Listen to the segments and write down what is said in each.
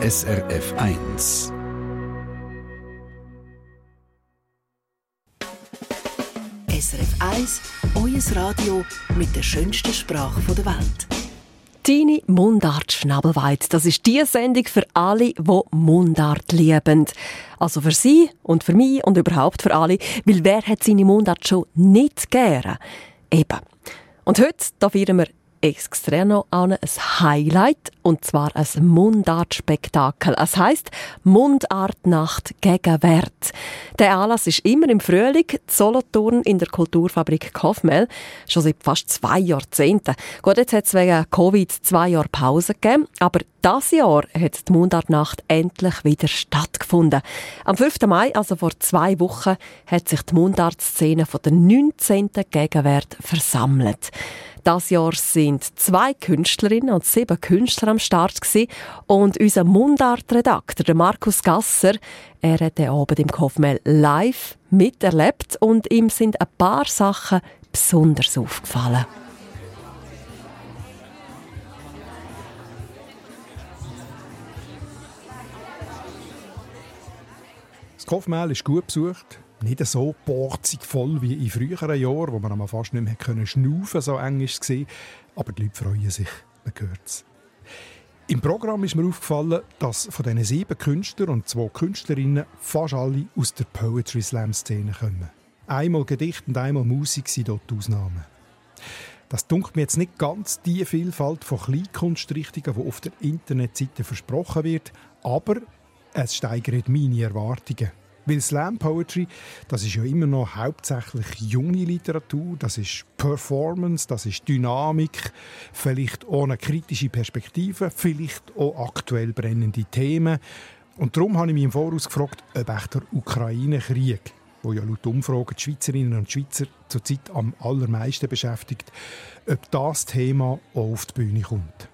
SRF 1. SRF 1, euer Radio mit der schönsten Sprache der Welt. Deine Mundart Schnabelweit. Das ist die Sendung für alle, die Mundart lieben. Also für Sie und für mich und überhaupt für alle, weil wer hat seine Mundart schon nicht gerne? Eben. Und heute da feiern wir extra noch an ein Highlight, und zwar ein Mundartspektakel. Es heisst Mundartnacht Gegenwert. Der Anlass ist immer im Frühling, Solothurn in der Kulturfabrik Kaufmel, schon seit fast zwei Jahrzehnten. Gut, jetzt hat es wegen Covid zwei Jahre Pause gegeben, aber das Jahr hat die Mundartnacht endlich wieder stattgefunden. Am 5. Mai, also vor zwei Wochen, hat sich die Mundartszene von der 19. Gegenwert versammelt. Das Jahr sind zwei Künstlerinnen und sieben Künstler am Start gewesen. und unser Mundartredakteur, Markus Gasser, er hat den Abend im Kofmel live miterlebt und ihm sind ein paar Sachen besonders aufgefallen. Das Kofmel ist gut besucht nicht so borzig voll wie in früheren Jahren, wo man fast nicht mehr können schnaufen so eng ist es. Aber die Leute freuen sich, man hört es. Im Programm ist mir aufgefallen, dass von diesen sieben Künstlern und zwei Künstlerinnen fast alle aus der Poetry Slam Szene kommen. Einmal Gedicht und einmal Musik sind dort Ausnahmen. Das dunkelt mir jetzt nicht ganz die Vielfalt von Kleinkunstrichtungen, die auf der Internetseite versprochen wird, aber es steigert meine Erwartungen. Weil Slam Poetry, das ist ja immer noch hauptsächlich junge Literatur, das ist Performance, das ist Dynamik, vielleicht ohne kritische Perspektive, vielleicht auch aktuell brennende Themen. Und darum habe ich mich im Voraus gefragt, ob echt der Ukraine-Krieg, wo ja laut Umfragen die Schweizerinnen und Schweizer zurzeit am allermeisten beschäftigt, ob das Thema auch auf die Bühne kommt.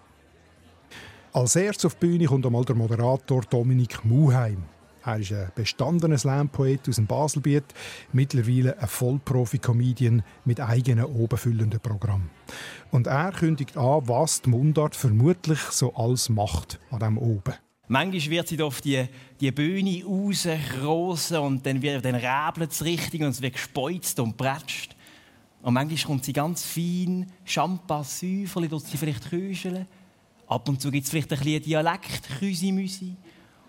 Als erstes auf die Bühne kommt einmal der Moderator Dominik Muheim. Er ist ein bestandener Slam-Poet aus dem Baselbiet, mittlerweile ein Vollprofi-Comedian mit eigenen obenfüllenden Programm. Und er kündigt an, was die Mundart vermutlich so alles macht an dem oben. Manchmal wird sie auf die, die Bühne rausrosen und dann, wird, dann räbelt es richtig und es wird gespeuzt und prätscht. Und manchmal kommt sie ganz fein, Champagner, tut sie vielleicht küscheln. Ab und zu gibt es vielleicht ein bisschen Dialekt, Küsi-Müsi.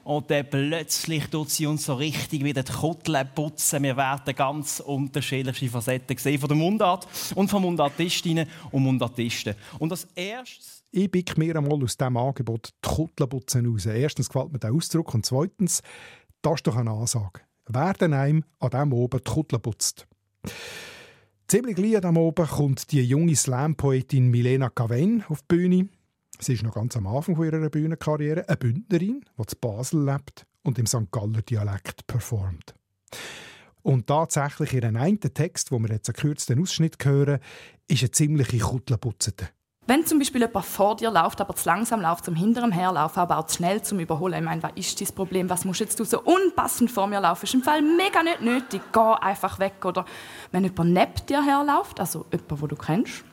Und dann plötzlich tut sie uns so richtig wieder die Kutteln putzen. Wir werden ganz unterschiedliche Facetten sehen von der Mundart und von Mundartistinnen und Mundartisten. Und als erstes ich pick mir einmal aus diesem Angebot die Kuttelputzen raus. Erstens gefällt mir der Ausdruck und zweitens, das ist doch eine Ansage. Wer denn einem an diesem oben die Kuttel putzt? Ziemlich gleich diesem oben kommt die junge Slam-Poetin Milena Caven auf die Bühne. Sie ist noch ganz am Anfang ihrer Bühnenkarriere eine Bündnerin, die zu Basel lebt und im St. Galler Dialekt performt. Und tatsächlich ihren einen Text, wo wir jetzt einen kürzten Ausschnitt hören, ist eine ziemliche Kuttelputzete. Wenn zum Beispiel jemand vor dir läuft, aber zu langsam läuft, zum hinterem herlaufen, aber auch zu schnell zum Überholen, ich meine, was ist das Problem? Was musst jetzt du so unpassend vor mir laufen? Ist im Fall mega nicht nötig. Geh einfach weg. Oder wenn jemand neben dir herläuft, also jemand, wo du kennst,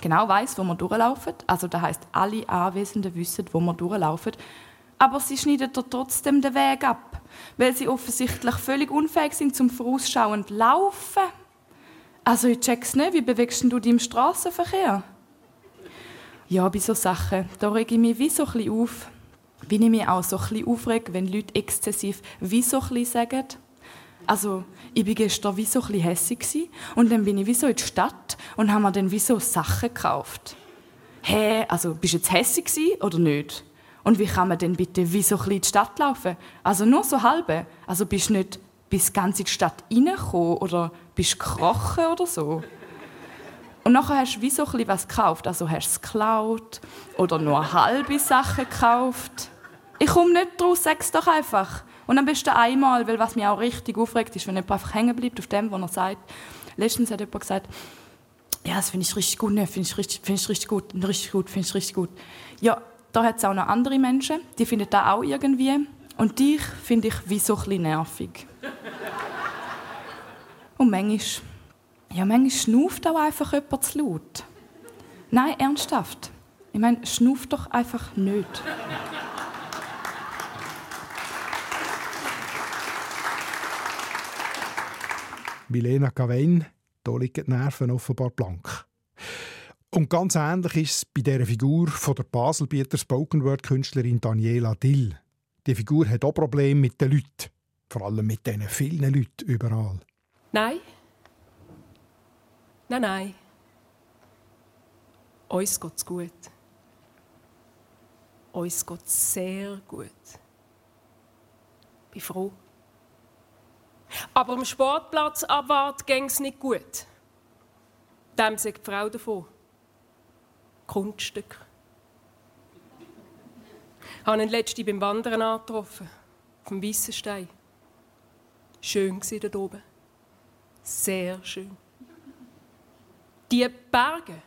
genau weiß, wo wir durchlaufen. Also das heißt, alle Anwesenden wissen, wo wir durchlaufen. Aber sie schneiden dir trotzdem den Weg ab, weil sie offensichtlich völlig unfähig sind zum vorausschauend Laufen. Also ich check's nicht, wie bewegst du dich im Straßenverkehr? Ja, bei so Sachen, da rege ich mich wie so ein bisschen auf. Wie ich mich auch so ein bisschen aufrege, wenn Leute exzessiv wie so ein bisschen sagen. Also, ich war gestern wie so ein bisschen hässig und dann bin ich wie so in die Stadt und habe mir dann wie so Sachen gekauft. Hä, hey, also bist du jetzt hässig oder nicht? Und wie kann man denn bitte wie so ein in die Stadt laufen? Also nur so halbe. Also bist du nicht bis ganz in die Stadt reingekommen oder bist du gekrochen oder so? Und nachher hast du wie so ein was gekauft. Also hast du es geklaut oder nur halbe Sachen gekauft. Ich komme nicht draus, sag's doch einfach. Und am besten einmal, weil was mich auch richtig aufregt, ist, wenn jemand einfach hängen bleibt auf dem, was er sagt. Letztens hat jemand gesagt, ja, das finde ich richtig gut, ne, finde ich richtig, ich richtig gut, richtig gut, finde ich richtig gut. Ja, da hat es auch noch andere Menschen, die finden das auch irgendwie. Und dich finde ich wie so ein bisschen nervig. Und manchmal, ja, manchmal schnauft auch einfach jemand zu laut. Nein, ernsthaft. Ich meine, schnauft doch einfach nicht. Milena Gawain, da liegen die Nerven offenbar blank. Und ganz ähnlich ist es bei der Figur von der Baselbieter Spoken Word Künstlerin Daniela Dill. Die Figur hat auch Probleme mit den Leuten, vor allem mit diesen vielen Leuten überall. Nein. Nein, nein. Uns geht's gut. Uns geht's sehr gut. Ich bin froh. Aber am Sportplatz abwart ging's nicht gut. Dem sagt die Frau davon. Kunststück. Ich habe ihn letztens beim Wandern angetroffen. Auf dem Weissenstein. Schön war dort oben. Sehr schön. Die Berge.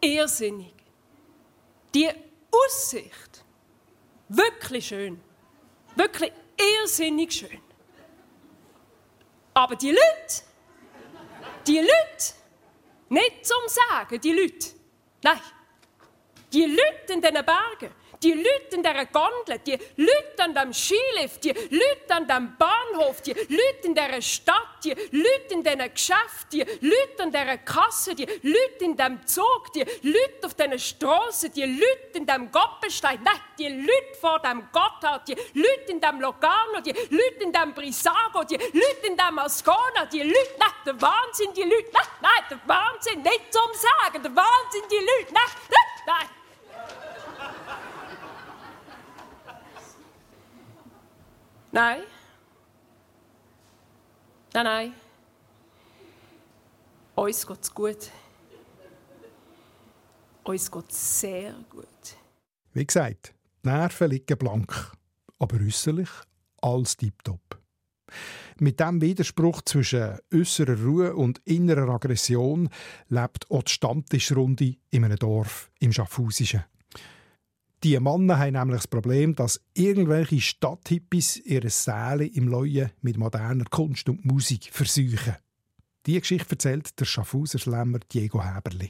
Irrsinnig. Die Aussicht. Wirklich schön. Wirklich irrsinnig schön. Aber die Leute, die Leute, nicht zum Sagen, die Leute, nein, die Leute in diesen Bergen, die Leute in dieser Gondel, die Leute an dem Skilift, die Leute an dem Bahnhof, die Leute in dieser Stadt, die Leute in diesen Geschäften, die Leute an dieser Kasse, die Leute in dem Zug, die Leute auf diesen Straßen, die Leute in dem Goppelstein, nein, die Leute vor dem Gotthard, die Leute in dem Logano, die Leute in dem Brisago, die Leute in dem Ascona, die Leute, nein, der Wahnsinn, die Leute, nein, nein, der Wahnsinn, nicht zum Sagen, der Wahnsinn, die Leute, nein, nein, nein. Nein. Nein, nein. Uns geht's gut. Uns geht's sehr gut. Wie gesagt, die Nerven liegen blank, aber äußerlich alles tiptop. Mit dem Widerspruch zwischen äußerer Ruhe und innerer Aggression lebt auch die Stammtischrunde in einem Dorf im Schaffhausischen. Die Männer haben nämlich das Problem, dass irgendwelche Stadthippies ihre Säle im Leuen mit moderner Kunst und Musik versuchen. Die Geschichte erzählt der Schaffhauser Slammer Diego Häberli.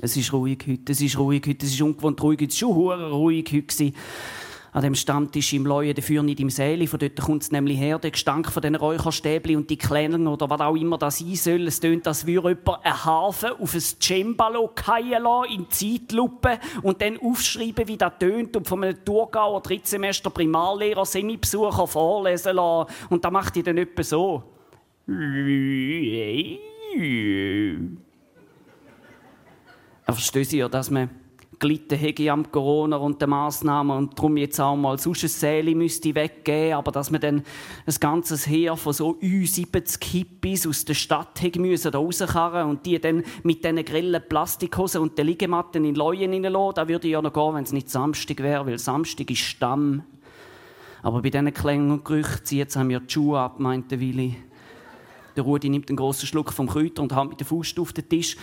Es ist ruhig heute, es ist ruhig heute, es ist ungewohnt ruhig, es war schon ruhig heute an dem Stammtisch im Leuen, dafür nicht im Säle. Von dort kommt es nämlich her, der Gestank von den Räucherstäbli und die Klänge oder was auch immer das sein soll. Es tönt, als würde jemand einen Hafen auf ein Cembalo fallen lassen, in Zeitlupe und dann aufschreiben, wie das tönt und von einem Thurgauer Drittsemester Primarlehrer Semibesucher vorlesen lassen. Und da macht die dann etwa so. Er versteht ja, dass man gelitten hätte am Corona und den Massnahmen und darum jetzt auch mal sonst ein Säle müsste weggeben, aber dass man dann ein ganzes Heer von so 70 Hippies aus der Stadt hätte müssen rauskarren und die dann mit diesen grellen Plastikhosen und den Liegematten in Leuen reinlassen, da würde ja noch gehen, wenn es nicht Samstag wäre, weil Samstag ist Stamm. Aber bei diesen Klängen und Gerüchten zieht haben wir die Schuhe ab, meinte Willi. Der Rudi nimmt einen großen Schluck vom Kräuter und haut mit der Faust auf den Tisch.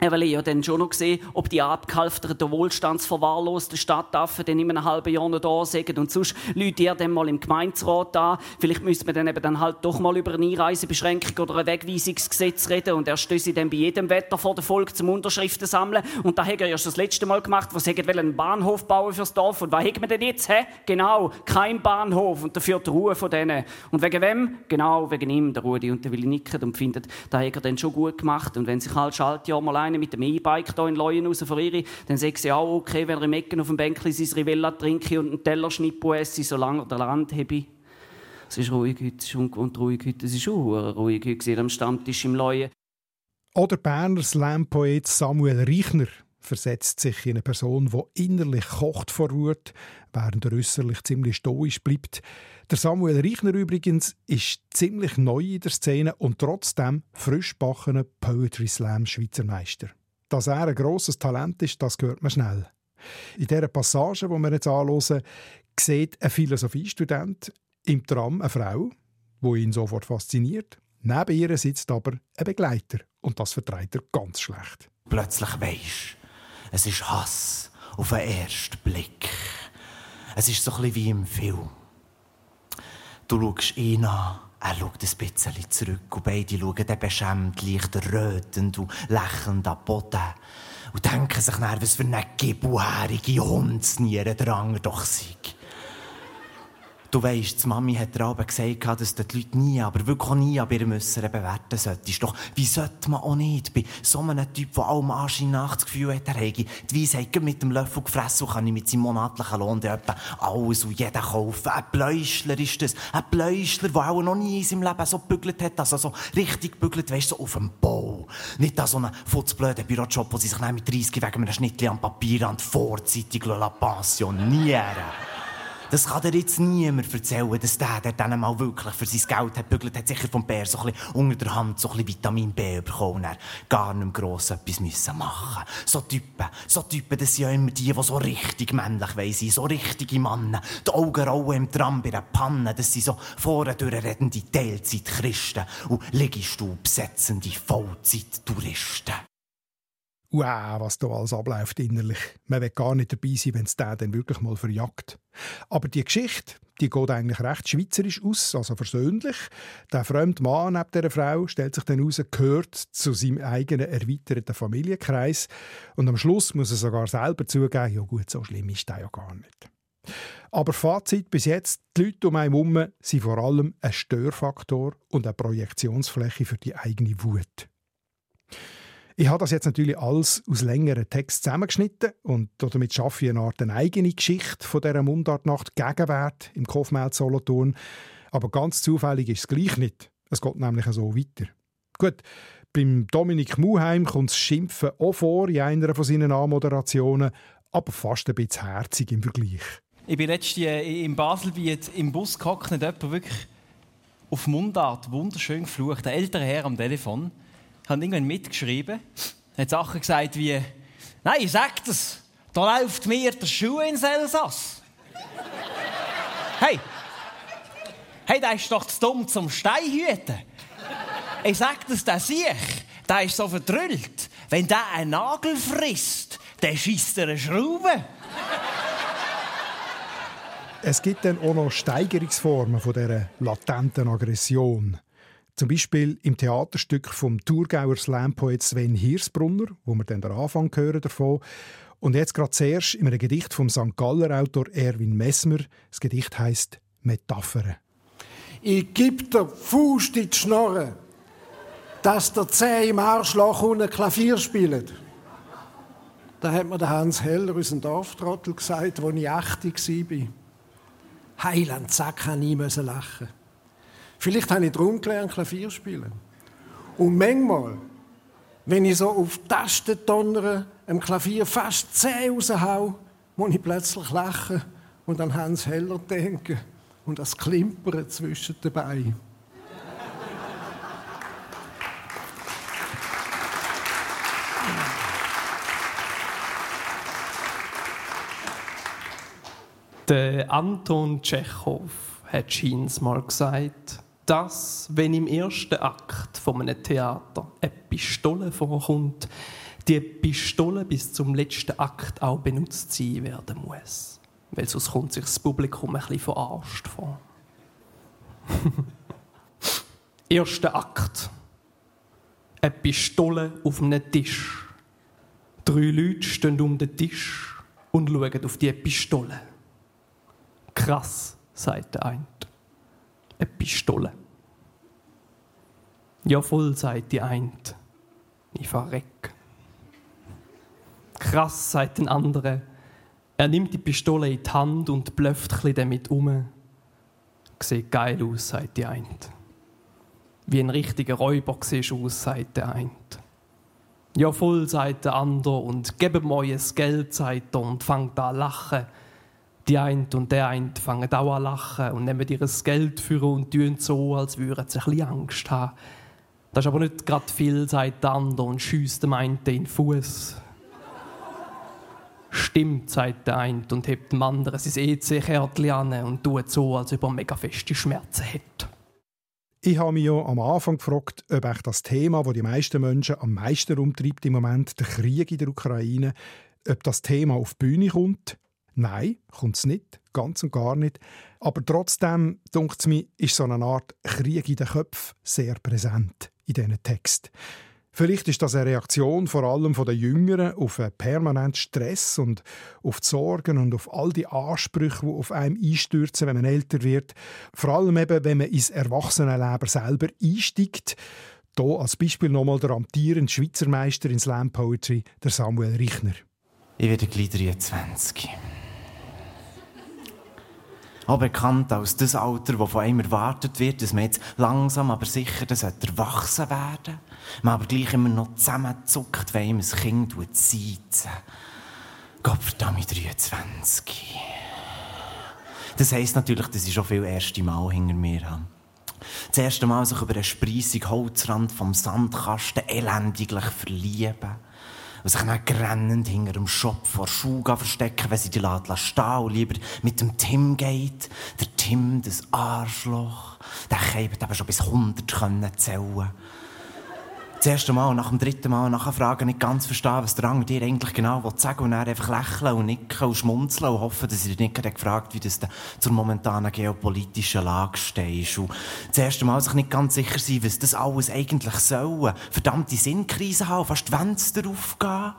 Er will ja dann schon noch sehen, ob die abgehalfterten wohlstandsverwahrlosten Stadtaffen dann in einem halben Jahr noch da sind. Und sonst lädt er dann mal im Gemeinderat an. Vielleicht müsste man dann eben dann halt doch mal über eine Einreisebeschränkung oder ein Wegweisungsgesetz reden. Und er stößt dann bei jedem Wetter vor der Volk zum Unterschriften sammeln. Und da hat er ja schon das letzte Mal gemacht, wo sie einen Bahnhof bauen fürs Dorf. Und was hat man denn jetzt? Hä? Genau, kein Bahnhof. Und dafür die Ruhe von denen. Und wegen wem? Genau, wegen ihm, der Rudi. Und der will nicken und findet, da hat er dann schon gut gemacht. Und wenn sich halt Schaltjahr mal einer mit dem E-Bike hier in Leuen raus vor ihre, dann sagt sie auch, okay, wenn er im Ecken auf dem Bänkchen sein Rivella trinke und einen Teller Schnippo esse, solange er den Land habe. Es ist ruhig heute, es ist ungewohnt ruhig heute. Es ist schon ruhig heute am Stammtisch im Leuen. Oder Berner Slam-Poet Samuel Reichner versetzt sich in eine Person, die innerlich kocht vor Wut, während er äußerlich ziemlich stoisch bleibt. Der Samuel Reichner übrigens ist ziemlich neu in der Szene und trotzdem frischbackener Poetry Slam Schweizer Meister. Dass er ein grosses Talent ist, das hört man schnell. In dieser Passage, die wir jetzt anschauen, sieht ein Philosophiestudent im Tram eine Frau, die ihn sofort fasziniert. Neben ihr sitzt aber ein Begleiter und das vertreibt er ganz schlecht. Plötzlich weisst, es ist Hass auf den ersten Blick. Es ist so ein bisschen wie im Film. Du schaust ihn an, er schaut ein bisschen zurück und beide schauen dann beschämt, leicht rötend und lächelnd am Boden. Und denken sich nach, was für eine gebuherige Hundsniere der Anger doch sei. Du weisst, die Mami hat dir aber gesagt, dass die Leute nie, aber wirklich auch nie an ihrem Äußeren bewerten solltest. Doch wie sollte man auch nicht? Bei so einem Typ, der allem Anschein nach das Gefühl hat, er hätte die Weisheit mit dem Löffel gefressen und kann ich mit seinem monatlichen Lohn etwa alles und jeden kaufen. Ein Bläuschler ist das. Ein Bläuschler, der auch noch nie in seinem Leben so gebügelt hat, also so richtig gebügelt, weißt du, so auf dem Bau. Nicht an so einem futzblöden Bürojob, wo sie sich mit 30 wegen einem Schnittchen am Papierrand vorzeitig pensionieren das kann dir jetzt niemand erzählen, dass der, der dann mal wirklich für sein Geld hat bügelt, hat sicher vom Bär so ein bisschen unter der Hand so ein bisschen Vitamin B bekommen und er gar nicht gross etwas müssen machen So Typen, so Typen, das sind ja immer die, die so richtig männlich wollen sein, so richtige Männer. Die Augen rollen im Tram bei der Panne, das sind so vorne durchredende Teilzeit-Christen und Liegestuhl besetzende Vollzeit-Touristen wow, was da alles abläuft innerlich. Man will gar nicht dabei sein, wenn es der dann wirklich mal verjagt. Aber die Geschichte, die geht eigentlich recht schweizerisch aus, also versöhnlich. Der fremde Mann neben dieser Frau stellt sich dann heraus, gehört zu seinem eigenen erweiterten Familienkreis. Und am Schluss muss er sogar selber zugeben, ja gut, so schlimm ist das ja gar nicht. Aber Fazit bis jetzt, die Leute um einen herum sind vor allem ein Störfaktor und eine Projektionsfläche für die eigene Wut. Ich habe das jetzt natürlich alles aus längeren Text zusammengeschnitten und damit schaffe ich eine Art eine eigene Geschichte von dieser Mundartnacht Gegenwart im Kofmeld Solothurn. Aber ganz zufällig ist es gleich nicht. Es geht nämlich so weiter. Gut, beim Dominik Muheim kommt das Schimpfen auch vor in einer von seinen Anmoderationen, aber fast ein bisschen herzig im Vergleich. Ich bin letztes Jahr im Baselbiet im Bus gehockt und jemand wirklich auf Mundart wunderschön geflucht. Ein älterer Herr am Telefon hat irgendwann mitgeschrieben, hat Sachen gesagt wie, nein, ich sag das, da läuft mir der Schuh ins Elsass. hey, hey, der ist doch zu dumm zum Steinhüten. Ich sag das, der sich, der ist so verdrüllt. Wenn der einen Nagel frisst, dann schießt er eine Schraube. Es gibt dann auch noch Steigerungsformen von dieser latenten Aggression. Zum Beispiel im Theaterstück vom Thurgauer Slam-Poet Sven Hirsbrunner, wo wir dann den Anfang hören davon. Und jetzt gerade zuerst in einem Gedicht vom St. Galler Autor Erwin Messmer. Das Gedicht heißt Metaphern. Ich gib der Fuß in die Schnorre, dass der Zeh im Arschloch unten Klavier spielt. Da hat mir der Hans Heller, unser Dorftrottel, gesagt, als ich 80 war. Heiland, zack, kann ich lachen. Vielleicht habe ich darum gelernt, Klavier spielen. Und manchmal, wenn ich so auf Tasten donnere, am Klavier fast zäh raushau, muss ich plötzlich lachen und an Hans Heller denken und das Klimpern zwischen den Beinen. Der Anton Tschechow hat Scheins mal gesagt, dass, wenn im ersten Akt von einem Theater eine Pistole vorkommt, die Pistole bis zum letzten Akt auch benutzt sein werden muss. Weil sonst kommt sich das Publikum ein bisschen verarscht vor. erster Akt. Eine Pistole auf einem Tisch. Drei Leute stehen um den Tisch und schauen auf die Pistole. Krass, sagt der eine eine Pistole. Ja, voll, sagt die eine. Ich verreck. Krass, sagt ein anderer. Er nimmt die Pistole in die Hand und blöfft damit um. Sieht geil aus, sagt die eine. Wie ein richtiger Räuber siehst du aus, sagt der eine. Ja, voll, sagt der andere und gebe mir euer Geld, sagt er und fängt an zu lachen die eine und der eine fangen auch an lachen und nehmen ihr Geld für und tun so, als würden sie ein bisschen Angst haben. Das ist aber nicht gerade viel, sagt der andere und schiesst dem einen in den Fuß. Stimmt, sagt der eine und hebt dem anderen sein EC-Kärtchen an und tut so, als ob er mega feste Schmerzen hat. Ich habe mich ja am Anfang gefragt, ob echt das Thema, das die meisten Menschen am meisten umtreibt im Moment, der Krieg in der Ukraine, ob das Thema auf die Bühne kommt. Nein, kommt es nicht, ganz und gar nicht. Aber trotzdem, denkt es mir, ist so eine Art Krieg in den Köpfen sehr präsent in diesen Text. Vielleicht ist das eine Reaktion vor allem von den Jüngeren auf einen permanenten Stress und auf die Sorgen und auf all die Ansprüche, die auf einem einstürzen, wenn man älter wird. Vor allem eben, wenn man ins Erwachsenenleben selber einsteigt. Hier als Beispiel nochmal der amtierende Schweizer Meister in Slam Poetry, der Samuel Richner. Ich werde gleich 23. Auch bekannt als das Alter, das von einem erwartet wird, dass man jetzt langsam, aber sicher das erwachsen werden Man aber gleich immer noch zusammenzuckt, wenn ihm ein Kind sieht. Gott verdammt, 23. Das heisst natürlich, dass ich schon viel erste Mal hinter mir habe. Das erste Mal sich über einen spreissig Holzrand vom Sandkasten elendiglich verlieben und sich dann grennend hinter dem Shop vor Schuh verstecken, wenn sie die Ladla stehen und lieber mit dem Tim geht. Der Tim, das Arschloch, der kann eben schon bis 100 können zählen das erste Mal, nach dem dritten Mal nachfragen, nicht ganz verstehen, was der andere dir eigentlich genau sagen will und dann einfach lächeln und nicken und schmunzeln und hoffen, dass er nicht gefragt wie das zur momentanen geopolitischen Lage steht. Und das erste Mal sich nicht ganz sicher sein, was das alles eigentlich soll. Verdammte Sinnkrise haben, fast die Fenster aufgehen.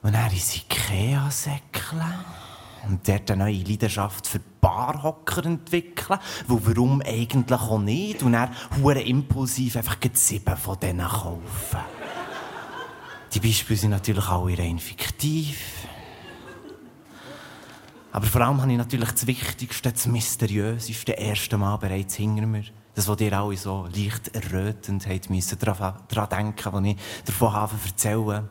Und dann ins Ikea säckeln und dort eine neue Leidenschaft für Barhocker entwickeln. Wo warum eigentlich auch nicht? Und dann hure impulsiv einfach sieben von denen kaufen. Die Beispiele sind natürlich alle rein fiktiv. Aber vor allem habe ich natürlich das Wichtigste, das Mysteriöseste erste Mal bereits hinter mir. Das, was ihr alle so leicht errötend habt müssen, daran, daran denken, als ich davon habe erzählen.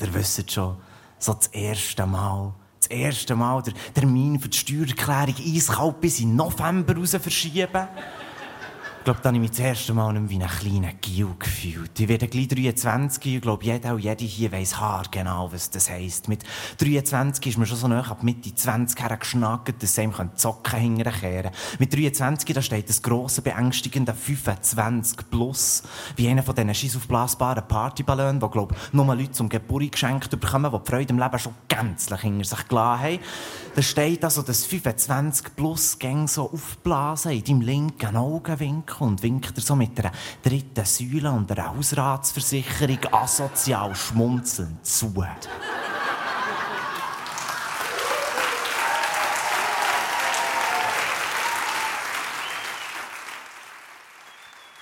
Ihr wisst schon, so das erste Mal das erste Mal der Termin für die Steuererklärung eiskalt bis in November raus verschieben. Ich glaube, da habe ich mich das erste Mal nicht wie ein kleiner Gil gefühlt. Ich werde gleich 23 und ich glaube, jeder und jede hier weiss genau, was das heisst. Mit 23 ist man schon so nah ab Mitte 20 hergeschnackt, dass einem Zocken hinterkehren Mit 23, da steht das grosse, beängstigende 25 plus. Wie einer von diesen schiessaufblasbaren Partyballons, die, glaube ich, nur Leute zum Geburt geschenkt bekommen, die die Freude im Leben schon gänzlich hinter sich gelassen haben. Da steht also, dass 25 plus Gang so aufblasen in deinem linken Augenwinkel und winkt er so mit einer dritten Säule und einer Hausratsversicherung asozial schmunzelnd zu.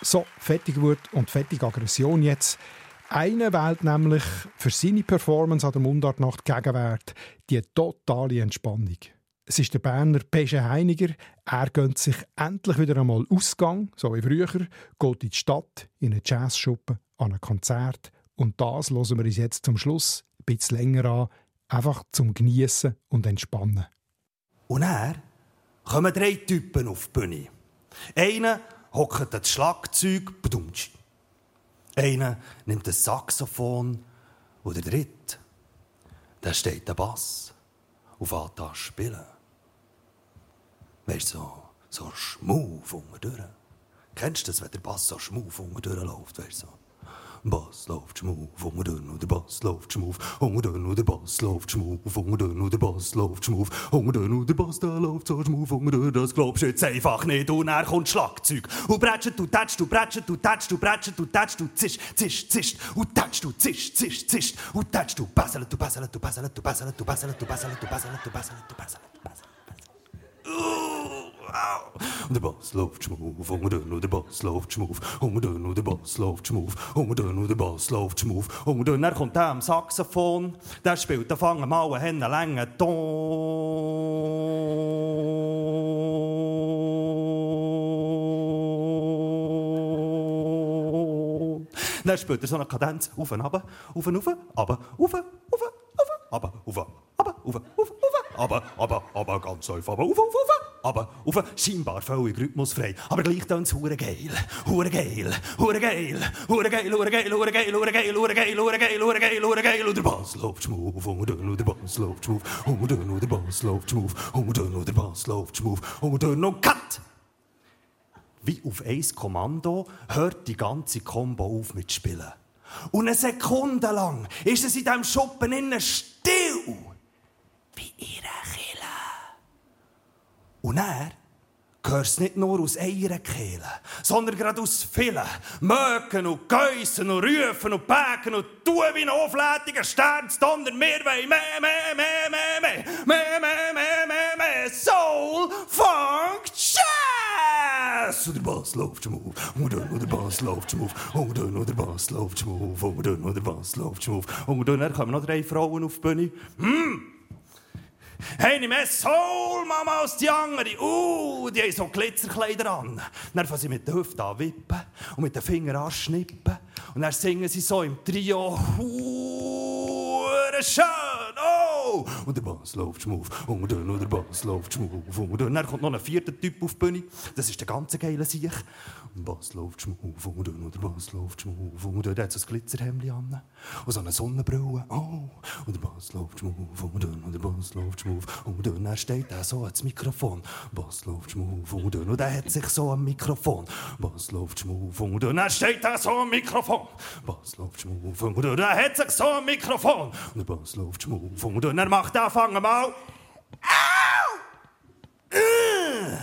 So, fettige Wut und fettige Aggression jetzt. Einer wählt nämlich für seine Performance an der Mundartnacht Gegenwert die totale Entspannung. Es ist der Berner Pesche Heiniger. Er gönnt sich endlich wieder einmal Ausgang, so wie früher, geht in die Stadt, in eine Jazzschuppe, an ein Konzert. Und das hören wir uns jetzt zum Schluss ein bisschen länger an, einfach zum Geniessen und Entspannen. Und er kommen drei Typen auf die Bühne. Einer hockt das Schlagzeug, bedumtschi. Einer nimmt das Saxophon und der dritte, der steht der Bass fährt an spielen. Weißt du, so, so schmuf unten durch. Kennst du das, wenn der Bass so schmuf unten durchläuft, weißt du? So? Bass läuft schmuf, unten durch, und der Bass läuft schmuf, unten durch, und der Bass läuft schmuf, unten durch, und der Bass läuft schmuf, unten durch, und der Bass, der läuft so schmuf, unten durch, das glaubst du jetzt einfach nicht, und er kommt Schlagzeug, und bretscht, du tätscht, du bretscht, du tätscht, du bretscht, du tätscht, du zischt, zischt, zischt, und tätscht, du zischt, zischt, zischt, und tätscht, du basselt, du basselt, du basselt, du basselt, du basselt, du basselt, du basselt, du basselt, du basselt, du basselt, und der Bass läuft schmuf, und dann und der Bass läuft schmuf, und dann und der Bass läuft schmuf, und dann und der Bass läuft schmuf, und dann kommt der am Saxophon, der spielt, da fangen mal einen langen Ton. Dann spielt er so eine Kadenz. Auf und runter, auf und runter, auf, auf, aber auf, aber auf, auf, auf, aber, aber, aber ganz einfach, aber auf, auf, auf aber auf scheinbar völlig rhythmusfrei. Aber gleich dann hure geil, hure geil, hure geil, hure geil, hure geil, hure geil, hure geil, hure geil, hure geil, hure geil, hure geil. Und der Bass läuft schmuf, und dann der Bass läuft schmuf, und dann der Bass läuft schmuf, und dann der Bass läuft schmuf, und dann noch Cut. Wie auf eins Kommando hört die ganze Combo auf mit Spielen. Und eine Sekunde lang ist es in diesem Schuppen innen still. Wie ihre Kille. Und er hörst nicht nur aus einer Kehle, sondern gerade aus vielen. Mögen und Geissen und Rufen und Pägen und tun wie ein auflädiger Sternsdonner. Wir wollen mehr, mehr, mehr, mehr, mehr, mehr, mehr, mehr, mehr, mehr. Soul, Funk, Jazz! Und der Bass läuft schmuf, und dann der Bass läuft schmuf, und dann der Bass läuft schmuf, und dann der Bass läuft schmuf. Und dann kommen noch drei Frauen auf die Bühne. Hm! Eine mehr Soul-Mama als die andere. Uh, die haben so Glitzerkleider an. Dann fangen sie mit der Hüfte an wippen und mit den Fingern an schnippen. Und dann singen sie so im Trio. Hure schön. Oh! Und der Bass läuft schmuf. Und dann und der Bass läuft schmuf. Und dann kommt noch ein vierter Typ auf die Bühne. Das ist der ganze geile Sieg. Und der Bass läuft schmuf. Und dann und der Bass läuft schmuf. Und dann hat so ein Glitzerhemd an. Und so eine Sonnenbrille. Oh! Und der Bass läuft schmuf. Und dann und der Bass läuft schmuf. Und dann steht er so ans Mikrofon. Bass läuft schmuf. Und dann und er hat sich so am Mikrofon. Bass läuft schmuf. Und dann steht er so am Mikrofon. Bass läuft schmuf. Und dann er hat sich so am Mikrofon. Und der Bass läuft schmuf. Und dann er macht anfangen mal. Au! Äh!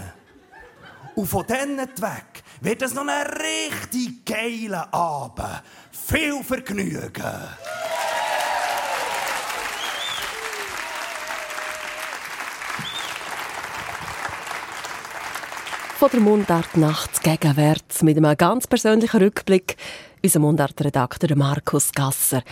Und von denen weg wird es noch ein richtig geiler Abend. Viel Vergnügen. Von der Mundart nachts gegenwärts mit einem ganz persönlichen Rückblick unser Mundartredakteur Markus Gasser.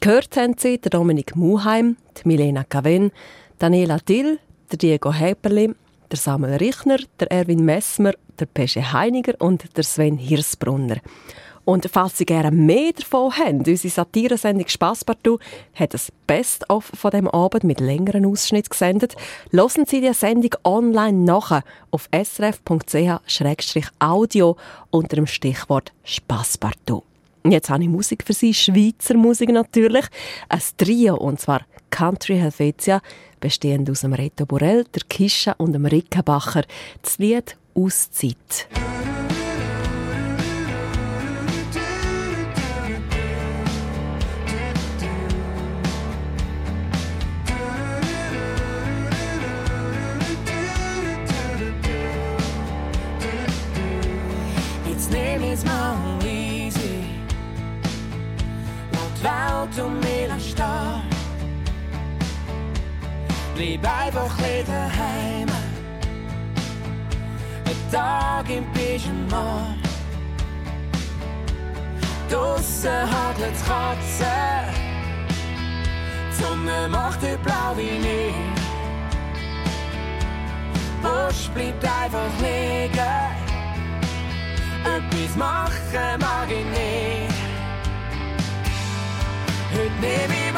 Gehört haben Sie der Dominik Muheim, die Milena Caven, Daniela Dill, der Diego Häperli, der Samuel Richner, der Erwin Messmer, der Pesche Heiniger und der Sven Hirsbrunner. Und falls Sie gerne mehr davon haben, unsere Satiresendung «Spasspartout» hat ein Best-of von dem Abend mit längeren Ausschnitt gesendet. Hören Sie die Sendung online nach auf srf.ch-audio unter dem Stichwort «Spasspartout». Jetzt habe ich Musik für Sie, Schweizer Musik natürlich. Ein Trio, und zwar Country Helvetia, bestehend aus dem Reto Borel, der Kischa und dem Rickenbacher. Das Lied «Auszeit». Jetzt nehm ich's mal Welt um mich stehen. Bleib einfach nicht daheim. Ein Tag im Pyjama. Draussen hagelt's Katzen. Die Sonne macht heute blau wie nie. Busch bleibt einfach liegen. Etwas machen mag ich nicht. It may be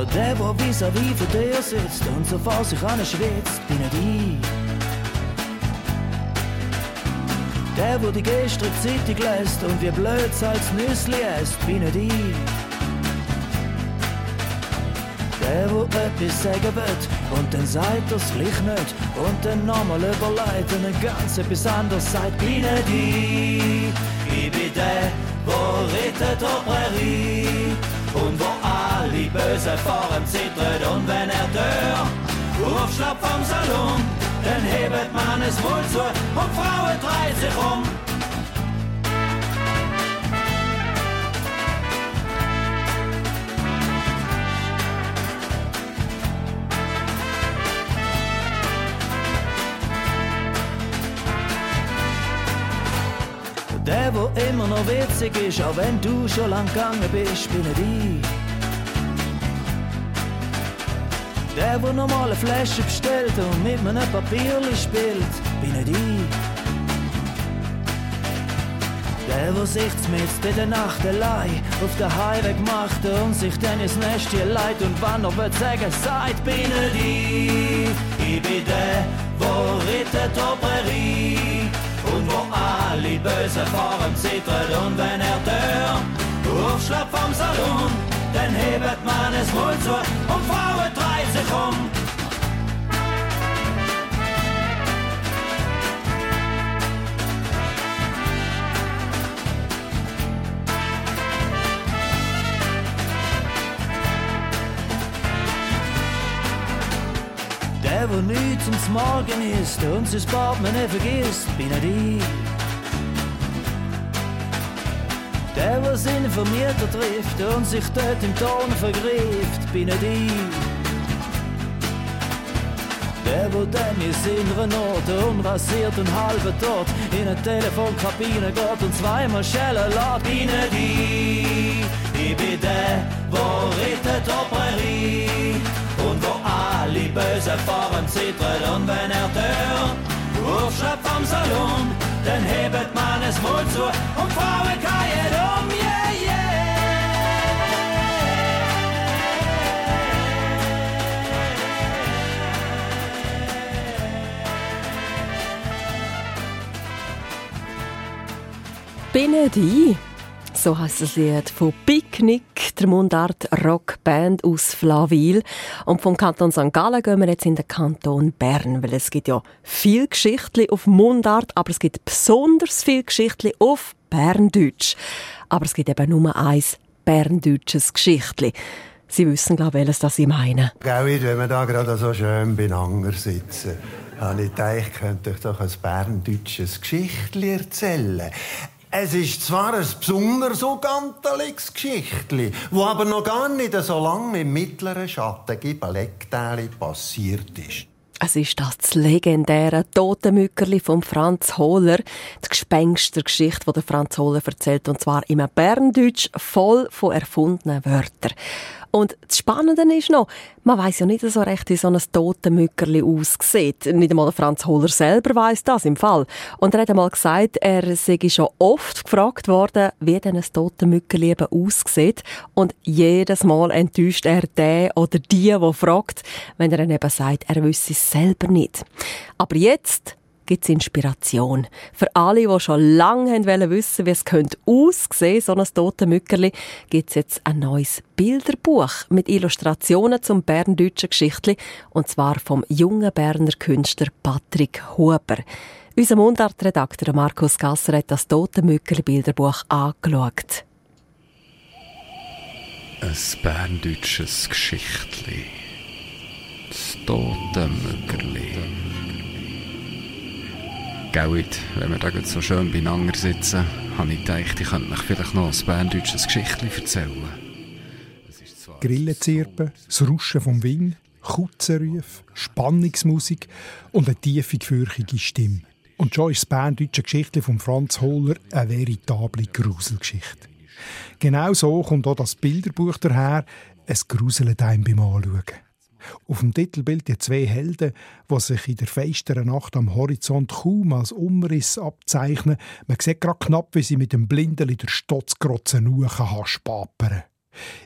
Ja, der, der vis-à-vis von dir sitzt und so vor sich an schwitzt, bin nicht ich. Der, der die gestrige Zeitung lässt und wie blöd als Nüssli isst, bin nicht ich. Der, der etwas sagen will und dann sagt er's gleich nicht und dann nochmal überlegt und dann ganz etwas anderes sagt, bin nicht ich. Ich bin der, der rettet die Prärie und wo alle böse fahren zittert und wenn er dör aufschlappt vom Salon, dann hebt man es wohl zu und Frauen dreht sich um. Der, wo immer noch witzig ist, auch wenn du schon lang gegangen bist, bin ich. Der, wo noch mal eine Flasche bestellt und mit einem Papierli spielt, bin ich. Der, wo sich mit in der Nacht allein auf der Highway macht und sich dann ins Nestchen leiht und wann er wird sagen, seid, bin ich. Ich bin der, wo rettet Prärie und wo alle böse fahren zittert und wenn er dör aufschlappt vom Salon, dann hebt man es wohl zu und Frauen dreht sich um. Der, wo nichts ums Morgen ist und sein Bad man nicht vergisst, bin ich. Der, was informierter trifft und sich dort im Ton vergreift, bin ich. Der, wo dann in seiner Not unrasiert und halber tot in eine Telefonkabine geht und zweimal schellen lässt, bin ich. Ich bin der, wo rettet Prärie und wo alle böse fahren zittert und wenn er dör aufschlappt vom Salon, dann hebt man es wohl zu und Frauen keien um, Bin die. So heißt das Lied von Picknick, der Mundart Rockband aus Flawil. Und vom Kanton St. Gallen gehen wir jetzt in den Kanton Bern, weil es gibt ja viel Geschichten auf Mundart, aber es gibt besonders viel Geschichten auf Berndeutsch. Aber es gibt eben nur eins berndeutsches Geschichtli. Sie wissen, glaube ich, welches das ich meine. Gell, wenn wir da gerade so schön beieinander sitzen, habe ich gedacht, ich könnte euch doch ein berndeutsches Geschichtli erzählen. Es ist zwar ein besonders unganteliges Geschichtli, wo aber noch gar nicht so lange im mittleren Schatten passiert ist. Es ist das legendäre Totenmückerli von Franz Hohler, die Gespenstergeschichte, die Franz Hohler erzählt, und zwar im Berndeutsch voll von erfundenen Wörtern. Und das Spannende ist noch, man weiß ja nicht so recht, wie so ein Totenmückerli aussieht. Nicht einmal Franz Hohler selber weiß das im Fall. Und er hat einmal gesagt, er sei schon oft gefragt worden, wie denn ein Totenmückerli eben aussieht. Und jedes Mal enttäuscht er den oder die, der fragt, wenn er dann eben sagt, er wüsste es selber nicht. Aber jetzt gibt es Inspiration. Für alle, die schon lange wollen wissen, wie es könnte aussehen, so ein Totenmückerli, gibt es jetzt ein neues Bilderbuch mit Illustrationen zum berndeutschen Geschichtli, und zwar vom jungen Berner Künstler Patrick Huber. Unser Mundartredakteur Markus Gasser hat das Totenmückerli-Bilderbuch angeschaut. Ein berndeutsches Geschichtli. Das Totenmückerli. Gell, wenn wir da so schön beieinander sitzen, habe ich gedacht, ich könnte euch vielleicht noch ein berndeutsches Geschichtli erzählen. Grillenzirpen, das Ruschen vom Wind, Kutzenrufe, Spannungsmusik und eine tiefe, gefürchtige Stimme. Und schon ist das berndeutsche Geschichtli von Franz Hohler eine veritable Gruselgeschichte. Genau so kommt auch das Bilderbuch daher, es gruselt einem beim Anschauen. Auf dem Titelbild die zwei Helden, die sich in der feisteren Nacht am Horizont kaum als Umriss abzeichnen. Man sieht gerade knapp, wie sie mit dem Blindeli der Stotzgrotze nuchen haspapern.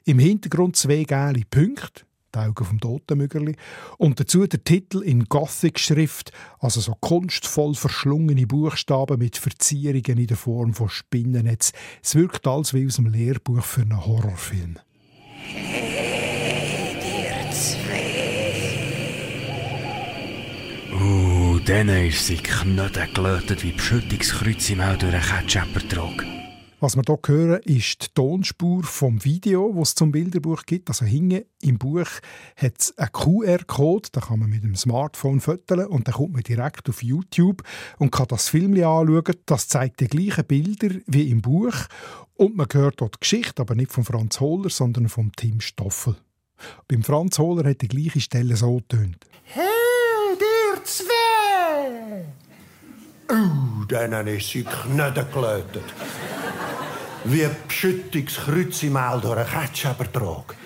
Im Hintergrund zwei gelbe Punkte, die Augen vom Totenmüggerli, und dazu der Titel in Gothic-Schrift, also so kunstvoll verschlungene Buchstaben mit Verzierungen in der Form von Spinnennetz. Es wirkt als wie aus einem Lehrbuch für einen Horrorfilm. Uh, dann ist sie knödel gelötet wie Beschüttungskreuz im Au durch einen Ketscheppertrog. Was wir hier hören, ist die Tonspur vom Video, das es zum Bilderbuch gibt. Also hinten im Buch hat es einen QR-Code, da kann man mit dem Smartphone fotografieren und dann kommt man direkt auf YouTube und kann das Film anschauen. Das zeigt die gleichen Bilder wie im Buch und man hört dort die Geschichte, aber nicht von Franz Hohler, sondern von Tim Stoffel. Beim Franz Hohler hat die gleiche Stelle so getönt. Hey, zwei! Uh, dann ist sie knödel gelötet. Wie ein Beschüttungskreuz im All durch einen Ketscheppertrag.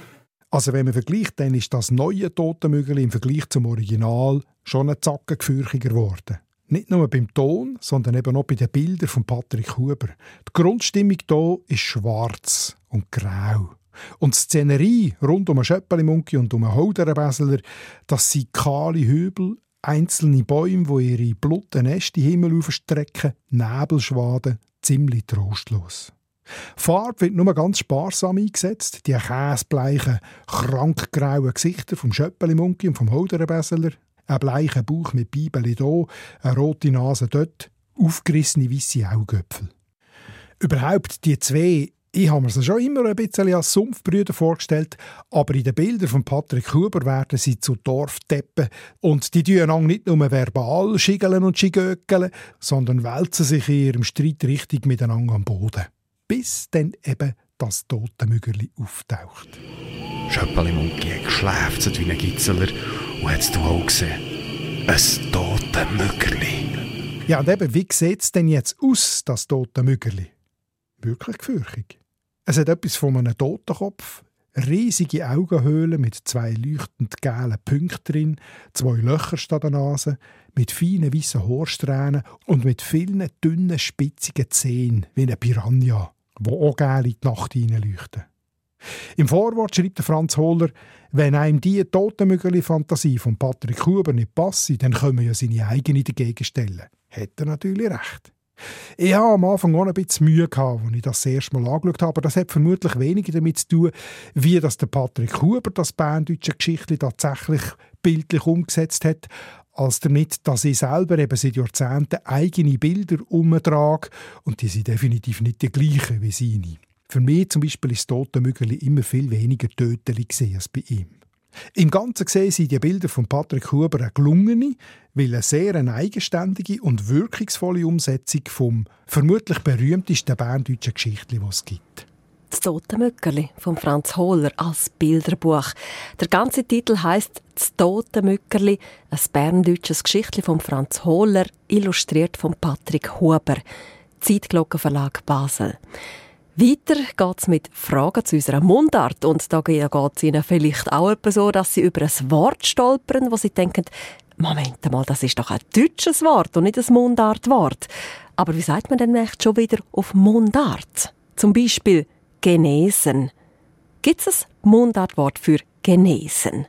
Also wenn man vergleicht, dann ist das neue Totenmügel im Vergleich zum Original schon ein Zacken gefürchiger geworden. Nicht nur beim Ton, sondern eben auch bei den Bildern von Patrick Huber. Die Grundstimmung hier ist schwarz und grau. Und die Szenerie rund um einen Schöppeli-Munki und um einen Holderenbäsler, das sind kahle Hügel, einzelne Bäume, die ihre blutigen Äste Himmel aufstrecken, Nebelschwaden, ziemlich trostlos. Farbe wird nur ganz sparsam eingesetzt. Die käsebleichen, krankgrauen Gesichter vom Schöppeli-Munki und vom Holderenbäsler. Ein bleicher Bauch mit Bibeli hier, eine rote Nase dort, aufgerissene weisse Augäpfel. Überhaupt die zwei ich habe mir sie schon immer ein bisschen als Sumpfbrüder vorgestellt, aber in den Bildern von Patrick Huber werden sie zu Dorfdeppen und die tun nicht nur verbal schiggeln und schigöckeln, sondern wälzen sich in ihrem Streit richtig miteinander am Boden. Bis dann eben das Totenmüggerli auftaucht. Schöppeli Munki hat geschläfzt wie ein Gitzeler und hat es auch gesehen. Ein Totenmüggerli. Ja, und eben, wie sieht es denn jetzt aus, das Totenmüggerli? Wirklich gefürchtig. Es hat etwas von einem Totenkopf, riesige Augenhöhlen mit zwei leuchtend gelben Punkten drin, zwei Löcher statt der Nase, mit feinen weißen Haarsträhnen und mit vielen dünnen, spitzigen Zähnen, wie eine Piranha, wo auch gel in die Nacht hineinleuchten. Im Vorwort schreibt Franz Hohler, wenn einem die Totenmügeli-Fantasie von Patrick Huber nicht passe, dann können wir ja seine eigene dagegen stellen. Hat er natürlich recht. Ich hatte am Anfang auch ein bisschen Mühe, gehabt, als ich das, das erste Mal angeschaut habe, aber das hat vermutlich weniger damit zu tun, wie das der Patrick Huber das berndeutsche Geschichte tatsächlich bildlich umgesetzt hat, als damit, dass ich selber eben seit Jahrzehnten eigene Bilder umtrage und die sind definitiv nicht die gleichen wie seine. Für mich zum Beispiel ist Totenmügeli immer viel weniger tödlich als bei ihm. Im Ganzen gesehen sind die Bilder von Patrick Huber eine gelungene, weil eine sehr eigenständige und wirkungsvolle Umsetzung vom vermutlich berühmtesten berndeutschen Geschichtli, das es gibt. Das Tote Mückerli von Franz Hohler als Bilderbuch. Der ganze Titel heißt Das Tote Mückerli, ein berndeutsches Geschichtli von Franz Hohler, illustriert von Patrick Huber. Zeitglockenverlag Basel. Weiter geht es mit Fragen zu unserer Mundart. Und da geht es Ihnen vielleicht auch so, dass Sie über ein Wort stolpern, wo Sie denken, Moment mal, das ist doch ein deutsches Wort und nicht ein Mundartwort. Aber wie sagt man denn echt schon wieder auf Mundart? Zum Beispiel genesen. Gibt es ein Mundartwort für genesen?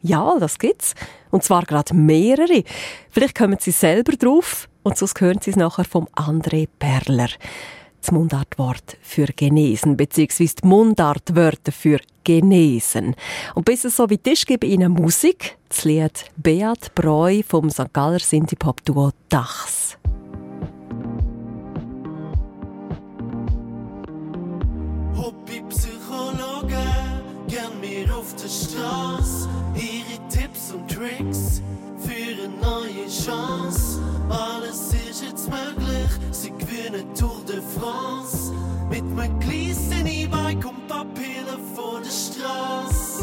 Ja, das gibt's. Und zwar gerade mehrere. Vielleicht kommen Sie selber drauf und sonst hören Sie es nachher vom André Perler. Das Mundartwort für genesen, beziehungsweise die Mundartwörter für genesen. Und bis es so weit ist, gebe ich Ihnen Musik. Das Lied Beat Breu vom St. Galler Sinti-Pop-Duo Dachs. Hobby-Psychologe, gern mir auf der Straße. Ihre Tipps und Tricks für eine neue Chance. Alles ist jetzt möglich, sie gewinnen Tour de France. Mit einem kleinen E-Bike und Papieren vor der Straße.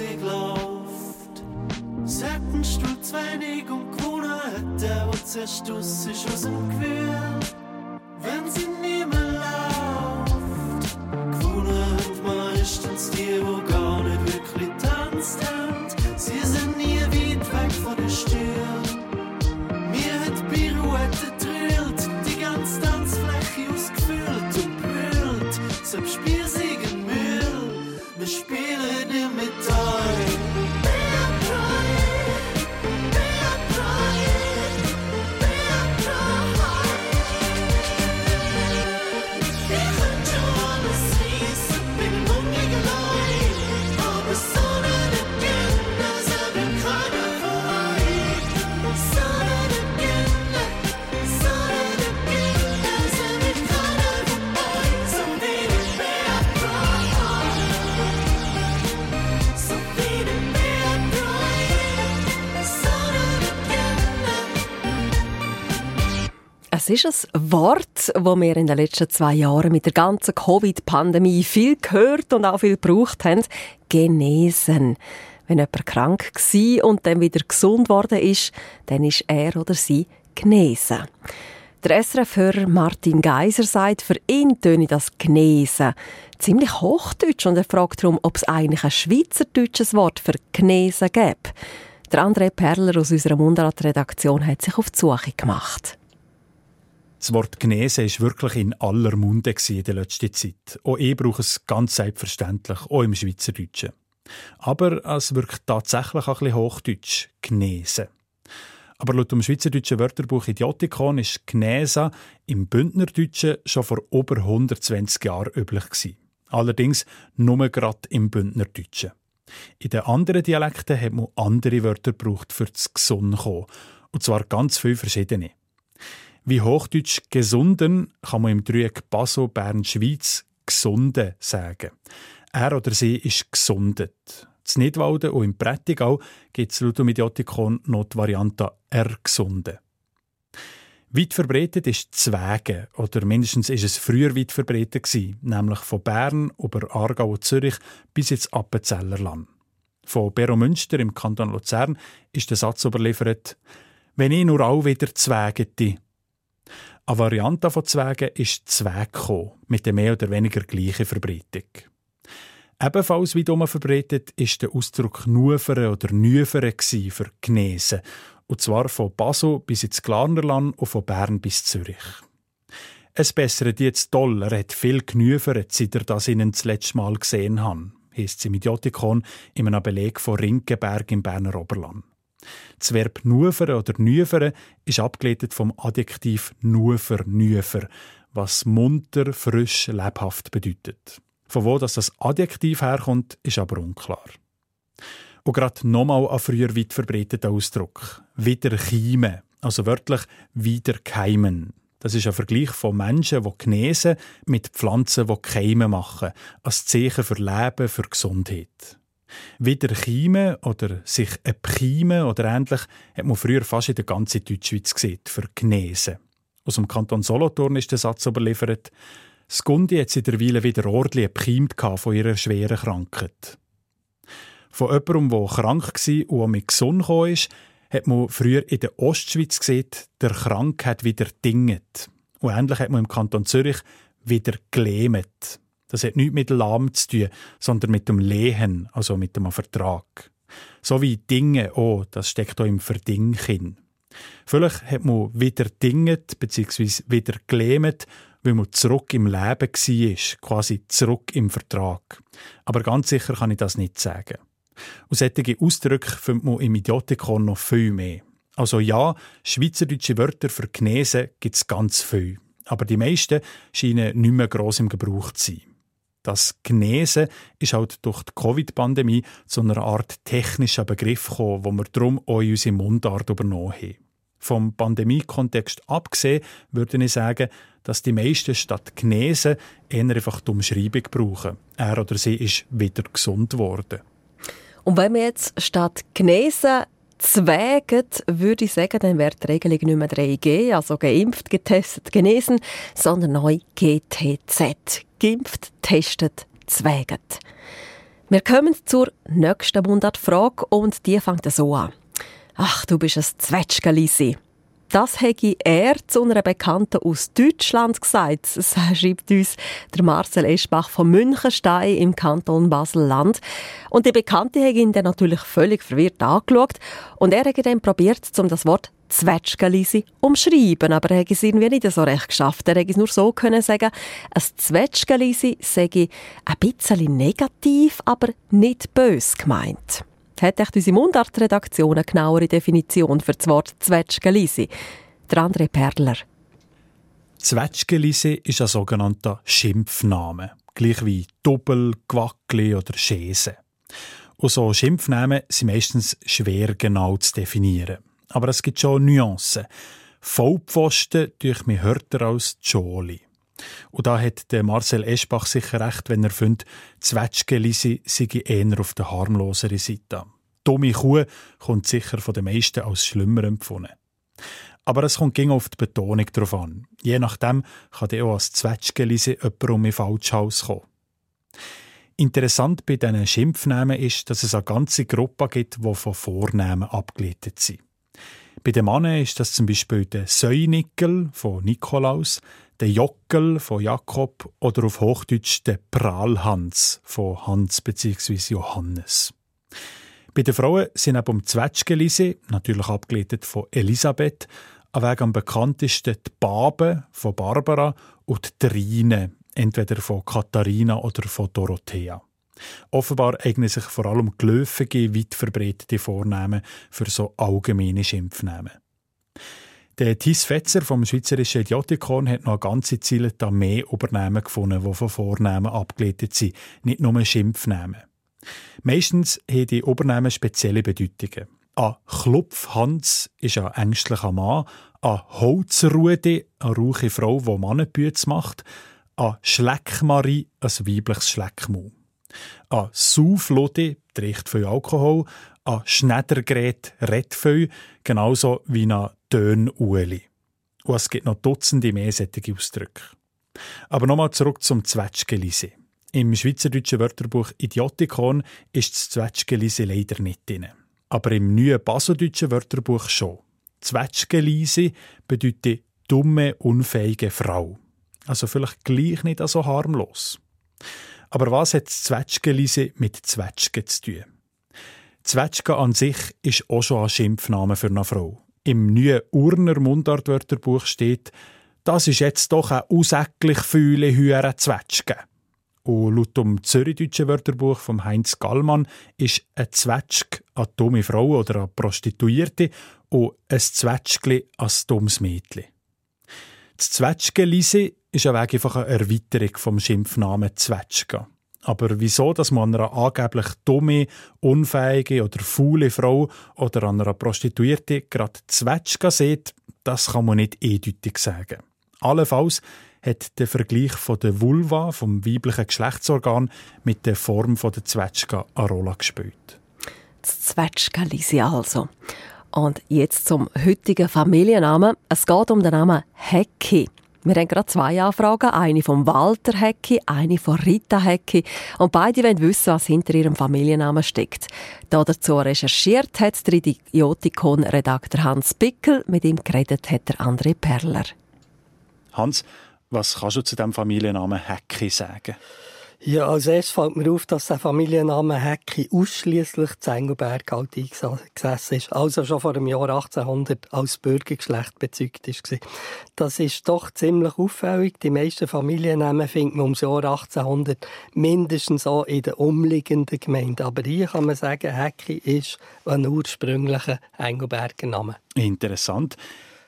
Musik läuft. Zu wenig und gewonnen hat der, zuerst aus ist aus dem Gewühl. Es ist ein Wort, das wir in den letzten zwei Jahren mit der ganzen Covid-Pandemie viel gehört und auch viel gebraucht haben. Genesen. Wenn jemand krank war und dann wieder gesund worden ist, dann ist er oder sie genesen. Der SRF-Hörer Martin Geiser sagt, für ihn töne das Genesen ziemlich hochdeutsch und er fragt darum, ob es eigentlich ein schweizerdeutsches Wort für Genesen gäbe. Der André Perler aus unserer Mundart-Redaktion hat sich auf die Suche gemacht. Das Wort Genese ist wirklich in aller Munde in der letzten Zeit. Auch ich brauche es ganz selbstverständlich, auch im Schweizerdeutschen. Aber es wirkt tatsächlich ein bisschen hochdeutsch, Genese. Aber laut dem Schweizerdeutschen Wörterbuch Idiotikon ist Gnesa im Bündnerdeutschen schon vor über 120 Jahren üblich gewesen. Allerdings nur gerade im Bündnerdeutschen. In den anderen Dialekten hat man andere Wörter gebraucht, für das Gesund. Und zwar ganz viele verschiedene. Wie Hochdeutsch gesunden kann man im Dreieck Basel, Bern, Schweiz gesunde sagen. Er oder sie ist gesundet. In Nidwalden und im Prättigau gibt es laut dem Idiotikon noch die Variante ergesunde. Weit verbreitet ist Zwäge, oder mindestens ist es früher weit verbreitet gewesen, nämlich von Bern über Aargau und Zürich bis ins Appenzellerland. Von Beromünster im Kanton Luzern ist der Satz überliefert, wenn ich nur auch wieder Zwägete. Eine Variante von Zwägen ist Zwägko, mit der mehr oder weniger gleichen Verbreitung. Ebenfalls wiederum verbreitet ist der Ausdruck Nufere oder Nüfere für Genesen, und zwar von Basel bis ins Glarnerland und von Bern bis Zürich. Es bessere jetzt toll, hat viel genüfert, seit er das ihnen das letzte Mal gesehen haben, heisst es im Idiotikon in einem Beleg von Rinkenberg im Berner Oberland. Das Verb nufere oder nüfere ist abgeleitet vom Adjektiv nufer, nüfer, was munter, frisch, lebhaft bedeutet. Von wo das, Adjektiv herkommt, ist aber unklar. Und gerade nochmal ein früher weit verbreiteter Ausdruck. Wieder keimen, also wörtlich wieder keimen. Das ist ein Vergleich von Menschen, die genesen, mit Pflanzen, die Keime machen, als Zeichen für Leben, für Gesundheit. Wieder keimen oder sich epchimen oder ähnlich hat man früher fast in der ganzen Deutschschweiz gesehen, für genesen. Aus dem Kanton Solothurn ist der Satz überliefert, das Gundi hat sie derweil wieder ordentlich epchimt von ihrer schweren Krankheit. Von jemandem, der krank war und mit gesund ist, hat man früher in der Ostschweiz gesehen, der Krank hat wieder dinget. Und ähnlich hat man im Kanton Zürich wieder gelähmet. Das hat nichts mit lahm zu tun, sondern mit dem Lehen, also mit dem Vertrag. So wie Dinge auch, das steckt auch im Verding hin. Vielleicht hat man wieder dinget bzw. wieder gelähmet, weil man zurück im Leben war, quasi zurück im Vertrag. Aber ganz sicher kann ich das nicht sagen. Und solche Ausdrücke findet man im Idiotikon noch viel mehr. Also ja, schweizerdeutsche Wörter für Genesen gibt es ganz viel. Aber die meisten scheinen nicht mehr gross im Gebrauch zu sein. Das Genesen ist halt durch die Covid-Pandemie zu einer Art technischer Begriff gekommen, wo wir darum auch in unsere Mundart übernommen haben. Vom Pandemie-Kontext abgesehen würde ich sagen, dass die meisten statt Genesen eher einfach die Umschreibung brauchen. Er oder sie ist wieder gesund worden. Und wenn wir jetzt statt genesen zwägen, würde ich sagen, dann wäre die Regelung nicht mehr 3G, also geimpft, getestet, genesen, sondern neu GTZ. Geimpft, testet, zwäget. Wir kommen zur nächsten Mundartfrage und die fängt so an. Ach, du bist ein Zwetschgelisi. Das hätte er zu einer Bekannten aus Deutschland gesagt. Das schreibt uns der Marcel Eschbach von Münchenstein im Kanton Basel-Land. Und die Bekannte hat ihn dann natürlich völlig verwirrt angeschaut. Und er hat dann probiert, um das Wort Zwetschgelisi umschreiben, aber er hat es irgendwie nicht so recht geschafft. Er hätte es nur so können sagen, ein Zwetschgelisi sei ein bisschen negativ, aber nicht bös gemeint hat echt unsere Mundartredaktion eine genauere Definition für das Wort Zwetschgelisi. Der André Perler. Zwetschgelisi ist ein sogenannter Schimpfname, gleich wie Doppel, Quackli oder Schäse. Und so Schimpfnamen sind meistens schwer genau zu definieren. Aber es gibt schon Nuancen. Vollpfosten durch mich hörter als Joli. Und da hat der Marcel Eschbach sicher recht, wenn er findet, Zwetschgelisi sei eher auf der harmloseren Seite. Dumme Kuh kommt sicher von den meisten als schlimmer empfunden. Aber es kommt ging auf die Betonung drauf an. Je nachdem kann auch als Zwetschgelisi jemand um mein Falschhaus kommen. Interessant bei diesen Schimpfnamen ist, dass es eine ganze Gruppe gibt, die von Vornamen abgeleitet sind. Bei den Männern ist das zum Beispiel der Säunickel von Nikolaus, der Jockel von Jakob oder auf Hochdeutsch der Prahlhans von Hans bzw. Johannes. Bei den Frauen sind neben dem Zwetschgelise, natürlich abgeleitet von Elisabeth, an Weg am bekanntesten die Babe von Barbara und die Rine, entweder von Katharina oder von Dorothea. Offenbar eignen sich vor allem gelöfige, weit verbreitete Vornamen für so allgemeine Schimpfnamen. Der Thies Fetzer vom Schweizerischen Idiotikon hat noch ganze Zeit da mehr Übernahmen gefunden, die von Vornamen abgeleitet sind, nicht nur Schimpfnamen. Meistens haben die Übernahmen spezielle Bedeutungen. Ein Klopfhans ist ein ängstlicher Mann, ein Holzrudi, eine rauche Frau, die Mannenbüts macht, ein Schleckmarie, ein weibliches Schleckmau. Ein Sauflodi trinkt viel Alkohol, ein Schneidergerät redet viel, genauso wie ein Tön-Ueli. Und es gibt noch Dutzende mehr Ausdrücke. Aber nochmal zurück zum Zwetschgelise. Im schweizerdeutschen Wörterbuch Idiotikon ist das Zwetschgelise leider nicht drin. Aber im neuen basodeutschen Wörterbuch schon. Zwetschgelise bedeutet dumme, unfähige Frau. Also vielleicht gleich nicht so harmlos. Aber was hat das Zwetschgelise mit Zwetschge zu tun? Zwetschge an sich ist auch schon ein Schimpfname für eine Frau. Im neuen Urner Mundartwörterbuch steht, das ist jetzt doch ein ausäcklich fühle Hüre Zwetschge. Und laut dem Zürichdeutschen Wörterbuch von Heinz Gallmann ist ein Zwetschg eine dumme Frau oder eine Prostituierte und ein Zwetschgli ein dummes Mädchen. Das Zwetschgelise ist ein Weg einfach eine Erweiterung vom Schimpfnamen Zwetschge. Aber wieso, dass man einer angeblich dumme, unfähige oder faule Frau oder an einer Prostituierte gerade Zwetschge sieht, das kann man nicht eindeutig sagen. Allenfalls hat der Vergleich von der Vulva, vom weiblichen Geschlechtsorgan, mit der Form von der Zwetschge eine Rolle gespielt. Das Zwetschgelisi also. Und jetzt zum heutigen Familiennamen. Es geht um den Namen Hecki. Wir haben gerade zwei Anfragen. Eine von Walter Hecki, eine von Rita Hecki. Und beide wollen wissen, was hinter ihrem Familiennamen steckt. Da dazu recherchiert hat der Idiotikon-Redakteur Hans Bickel. Mit ihm geredet hat der André Perler. Hans, was kannst du zu dem Familiennamen Hecki sagen? Ja, als erstes fällt mir auf, dass der Familienname Hecki ausschließlich zu Engelberg halt eingesessen ist. Also schon vor dem Jahr 1800 als Bürgergeschlecht bezeugt ist. Das ist doch ziemlich auffällig. Die meisten Familiennamen findet man ums Jahr 1800 mindestens auch in den umliegenden Gemeinden. Aber hier kann man sagen, Hecki ist ein ursprünglicher Engelberger Name. Interessant.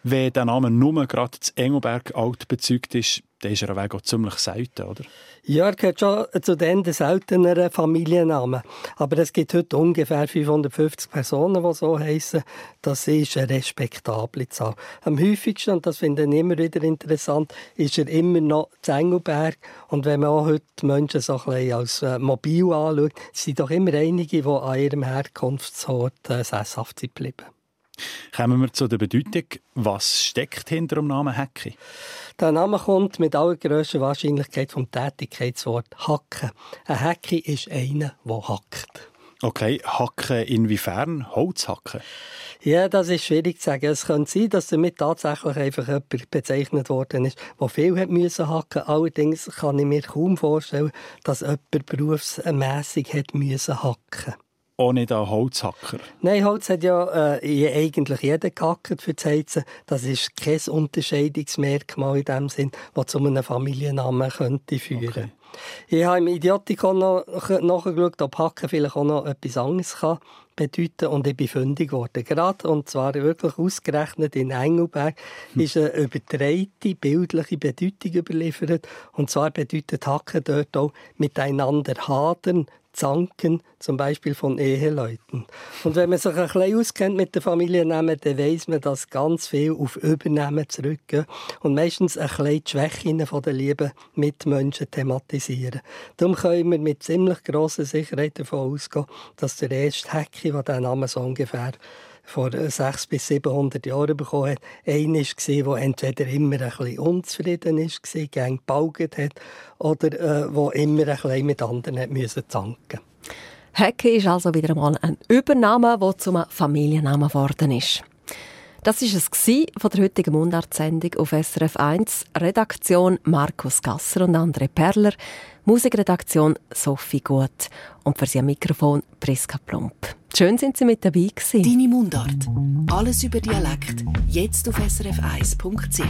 Wenn der Name nur gerade zu Engelberg alt bezeugt ist, dann ist er auch ziemlich selten, oder? Ja, er gehört schon zu den selteneren Familiennamen. Aber es gibt heute ungefähr 550 Personen, die so heißen. Das ist eine respektable Zahl. Am häufigsten, und das finde ich immer wieder interessant, ist er immer noch zu Engelberg. Und wenn man auch heute Menschen so ein bisschen als äh, mobil anschaut, sind doch immer einige, die an ihrem Herkunftsort äh, sesshaft sind geblieben. Kommen wir zu der Bedeutung. Was steckt hinter dem Namen Hecki? Der Name kommt mit allergrößter Wahrscheinlichkeit vom Tätigkeitswort hacken. Ein Hecki ist einer, der hackt. Okay, hacken inwiefern? Holz hacken? Ja, das ist schwierig zu sagen. Es könnte sein, dass damit tatsächlich einfach jemand bezeichnet worden ist, der viel hat müssen hacken. Allerdings kann ich mir kaum vorstellen, dass jemand berufsmässig hat müssen hacken auch nicht an Holzhacker? Nein, Holz hat ja äh, eigentlich jeder gehackt für das Heizen. Das ist kein Unterscheidungsmerkmal in dem Sinn, das zu einem Familiennamen könnte führen okay. Ich habe im Idiotikon noch nachgeschaut, ob Hacken vielleicht auch noch etwas anderes kann bedeuten und ich bin fündig geworden. Gerade, und zwar wirklich ausgerechnet in Engelberg, hm. ist eine übertreite bildliche Bedeutung überliefert. Und zwar bedeutet Hacken dort auch miteinander hadern, Zanken, zum Beispiel von Eheleuten. Und wenn man sich ein bisschen auskennt mit den Familiennamen, dann weiss man, dass ganz viel auf Übernehmen zurückgehen und meistens ein bisschen die Schwächen der lieben Mitmenschen thematisieren. Darum können wir mit ziemlich grosser Sicherheit davon ausgehen, dass der erste Hecki, der diesen Namen so ungefähr vor 600 bis 700 Jahren bekommen hat, einer war, der entweder immer ein bisschen unzufrieden war, gern gebaugt hat, oder äh, der immer ein bisschen mit anderen musste zanken Hecke ist also wieder einmal ein Übername, der zum Familiennamen geworden ist. Das war es von der heutigen Mundartsendung auf SRF 1. Redaktion Markus Gasser und André Perler. Musikredaktion Sophie Gut. Und für Sie am Mikrofon Priska Plump. Schön sind Sie mit dabei gewesen. Deine Mundart. Alles über Dialekt. Jetzt auf srf1.ch.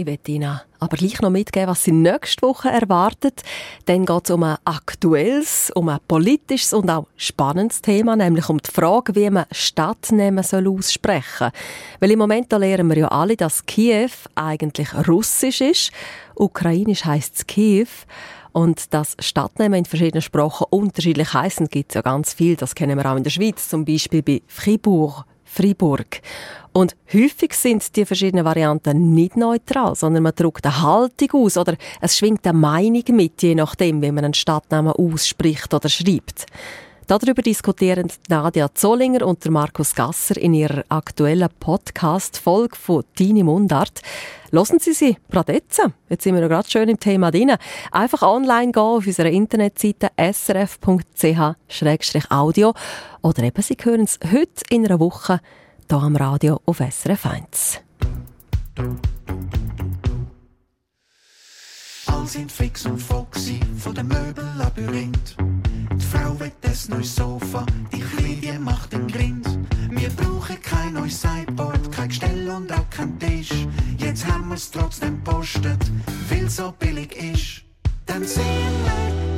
Ich werde Ihnen aber gleich noch mitgeben, was Sie nächste Woche erwartet. Dann geht es um ein aktuelles, um ein politisches und auch spannendes Thema, nämlich um die Frage, wie man Stadtnamen soll aussprechen soll. Weil im Moment lernen wir ja alle, dass Kiew eigentlich russisch ist. Ukrainisch heisst es Kiew. Und dass Stadtnamen in verschiedenen Sprachen unterschiedlich heißen, gibt es ja ganz viel. Das kennen wir auch in der Schweiz, zum Beispiel bei Fribourg. Fribourg. Und häufig sind die verschiedenen Varianten nicht neutral, sondern man drückt eine Haltung aus oder es schwingt eine Meinung mit, je nachdem, wie man einen Stadtnamen ausspricht oder schreibt. Darüber diskutieren Nadia Zollinger und Markus Gasser in ihrer aktuellen Podcast-Folge von Tini Mundart. Losen Sie sie gerade jetzt. Jetzt sind wir noch gerade schön im Thema drin. Einfach online gehen auf unserer Internetseite srf.ch-audio oder eben Sie hören es heute in einer Woche hier am Radio auf SRF 1. All sind fix und foxy von dem Möbellabyrinth. Die Frau will das neue Sofa, die Kleine macht den Grind. Wir brauchen kein neues Sideboard, kein Gestell und auch kein Tisch. Jetzt haben wir's trotzdem postet, weil so billig ist. Dann sehen wir